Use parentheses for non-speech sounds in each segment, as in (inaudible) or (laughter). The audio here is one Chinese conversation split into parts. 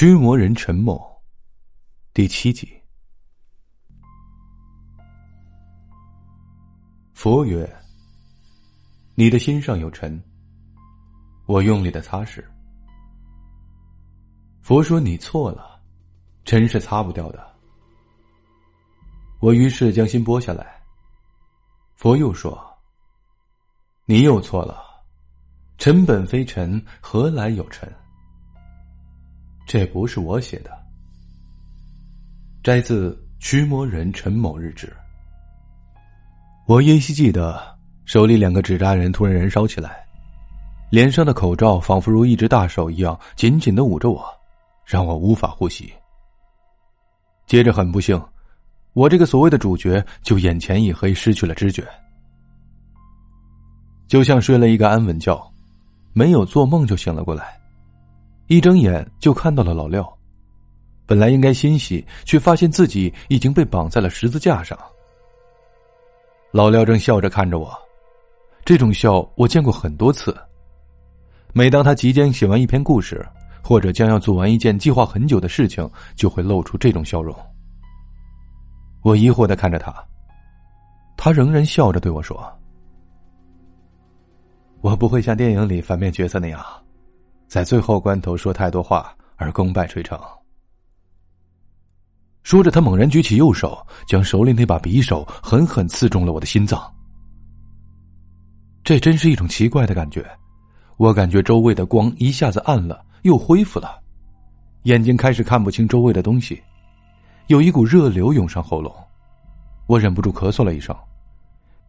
驱魔人陈某，第七集。佛曰：“你的心上有尘。”我用力的擦拭。佛说：“你错了，尘是擦不掉的。”我于是将心剥下来。佛又说：“你又错了，尘本非尘，何来有尘？”这不是我写的，摘自驱魔人陈某日志。我依稀记得，手里两个纸扎人突然燃烧起来，脸上的口罩仿佛如一只大手一样紧紧的捂着我，让我无法呼吸。接着很不幸，我这个所谓的主角就眼前一黑，失去了知觉，就像睡了一个安稳觉，没有做梦就醒了过来。一睁眼就看到了老廖，本来应该欣喜，却发现自己已经被绑在了十字架上。老廖正笑着看着我，这种笑我见过很多次。每当他即将写完一篇故事，或者将要做完一件计划很久的事情，就会露出这种笑容。我疑惑的看着他，他仍然笑着对我说：“我不会像电影里反面角色那样。”在最后关头说太多话而功败垂成。说着，他猛然举起右手，将手里那把匕首狠狠刺中了我的心脏。这真是一种奇怪的感觉，我感觉周围的光一下子暗了，又恢复了，眼睛开始看不清周围的东西，有一股热流涌上喉咙，我忍不住咳嗽了一声，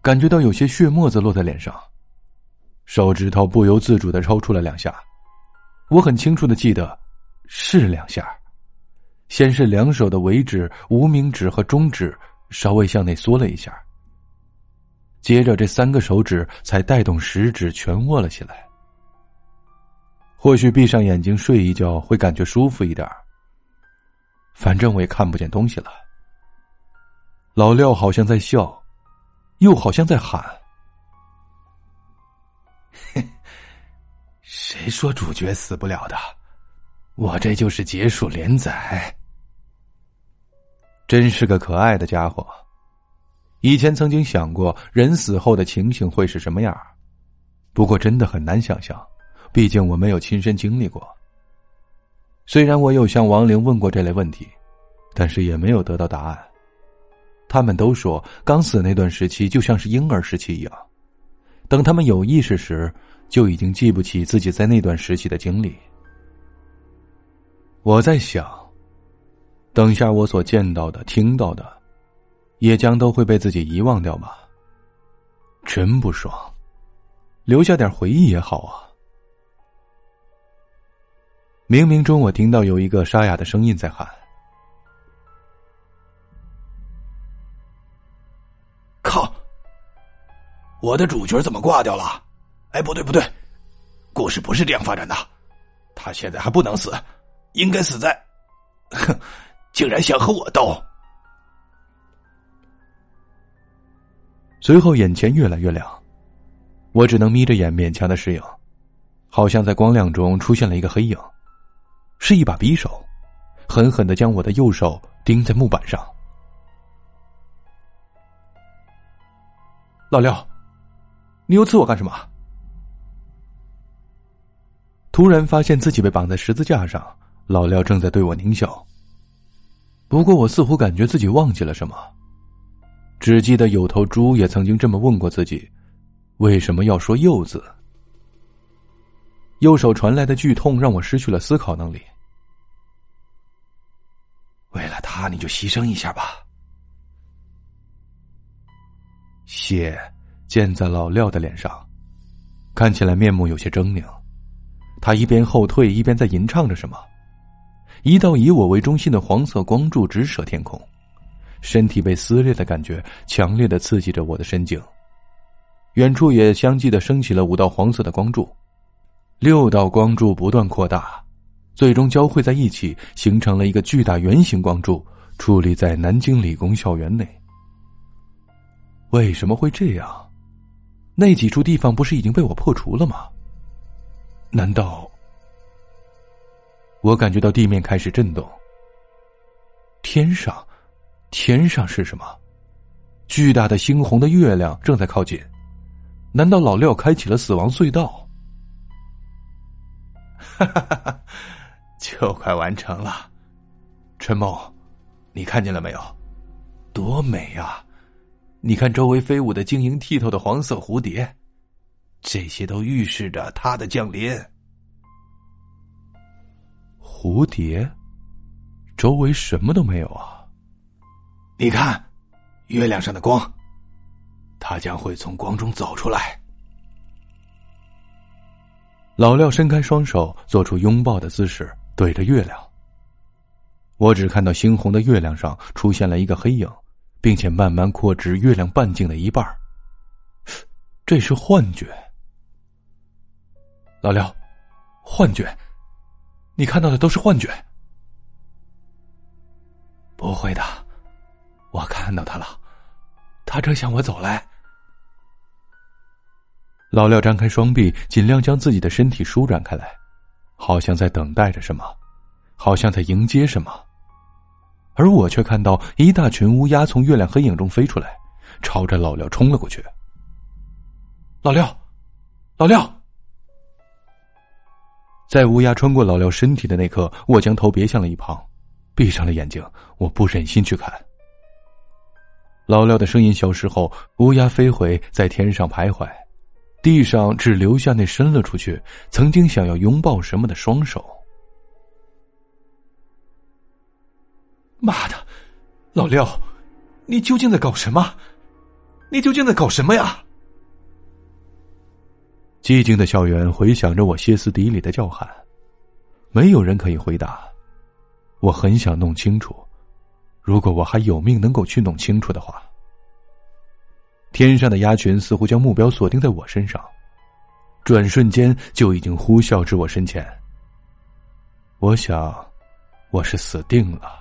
感觉到有些血沫子落在脸上，手指头不由自主的抽搐了两下。我很清楚的记得，是两下，先是两手的尾指、无名指和中指稍微向内缩了一下，接着这三个手指才带动食指全握了起来。或许闭上眼睛睡一觉会感觉舒服一点反正我也看不见东西了。老廖好像在笑，又好像在喊。嘿谁说主角死不了的？我这就是结束连载。真是个可爱的家伙。以前曾经想过人死后的情形会是什么样，不过真的很难想象，毕竟我没有亲身经历过。虽然我有向亡灵问过这类问题，但是也没有得到答案。他们都说刚死那段时期就像是婴儿时期一样，等他们有意识时。就已经记不起自己在那段时期的经历。我在想，等下我所见到的、听到的，也将都会被自己遗忘掉吧。真不爽，留下点回忆也好啊。冥冥中，我听到有一个沙哑的声音在喊：“我的主角怎么挂掉了？”哎，不对不对，故事不是这样发展的。他现在还不能死，应该死在……哼，(laughs) 竟然想和我斗！随后眼前越来越亮，我只能眯着眼勉强的适应，好像在光亮中出现了一个黑影，是一把匕首，狠狠的将我的右手钉在木板上。老廖，你又刺我干什么？突然发现自己被绑在十字架上，老廖正在对我狞笑。不过我似乎感觉自己忘记了什么，只记得有头猪也曾经这么问过自己：为什么要说“右”字？右手传来的剧痛让我失去了思考能力。为了他，你就牺牲一下吧。血溅在老廖的脸上，看起来面目有些狰狞。他一边后退，一边在吟唱着什么。一道以我为中心的黄色光柱直射天空，身体被撕裂的感觉强烈的刺激着我的神经。远处也相继的升起了五道黄色的光柱，六道光柱不断扩大，最终交汇在一起，形成了一个巨大圆形光柱，矗立在南京理工校园内。为什么会这样？那几处地方不是已经被我破除了吗？难道我感觉到地面开始震动。天上，天上是什么？巨大的猩红的月亮正在靠近。难道老廖开启了死亡隧道？哈哈哈哈 (laughs) 就快完成了。陈梦，你看见了没有？多美啊！你看周围飞舞的晶莹剔透的黄色蝴蝶，这些都预示着他的降临。蝴蝶，周围什么都没有啊！你看，月亮上的光，他将会从光中走出来。老廖伸开双手，做出拥抱的姿势，对着月亮。我只看到猩红的月亮上出现了一个黑影，并且慢慢扩至月亮半径的一半。这是幻觉，老廖，幻觉，你看到的都是幻觉。不会的，我看到他了，他正向我走来。老廖张开双臂，尽量将自己的身体舒展开来，好像在等待着什么，好像在迎接什么。而我却看到一大群乌鸦从月亮黑影中飞出来，朝着老廖冲了过去。老廖，老廖！在乌鸦穿过老廖身体的那刻，我将头别向了一旁，闭上了眼睛。我不忍心去看。老廖的声音消失后，乌鸦飞回，在天上徘徊，地上只留下那伸了出去、曾经想要拥抱什么的双手。妈的，老廖，你究竟在搞什么？你究竟在搞什么呀？寂静的校园回响着我歇斯底里的叫喊，没有人可以回答。我很想弄清楚，如果我还有命能够去弄清楚的话。天上的鸭群似乎将目标锁定在我身上，转瞬间就已经呼啸至我身前。我想，我是死定了。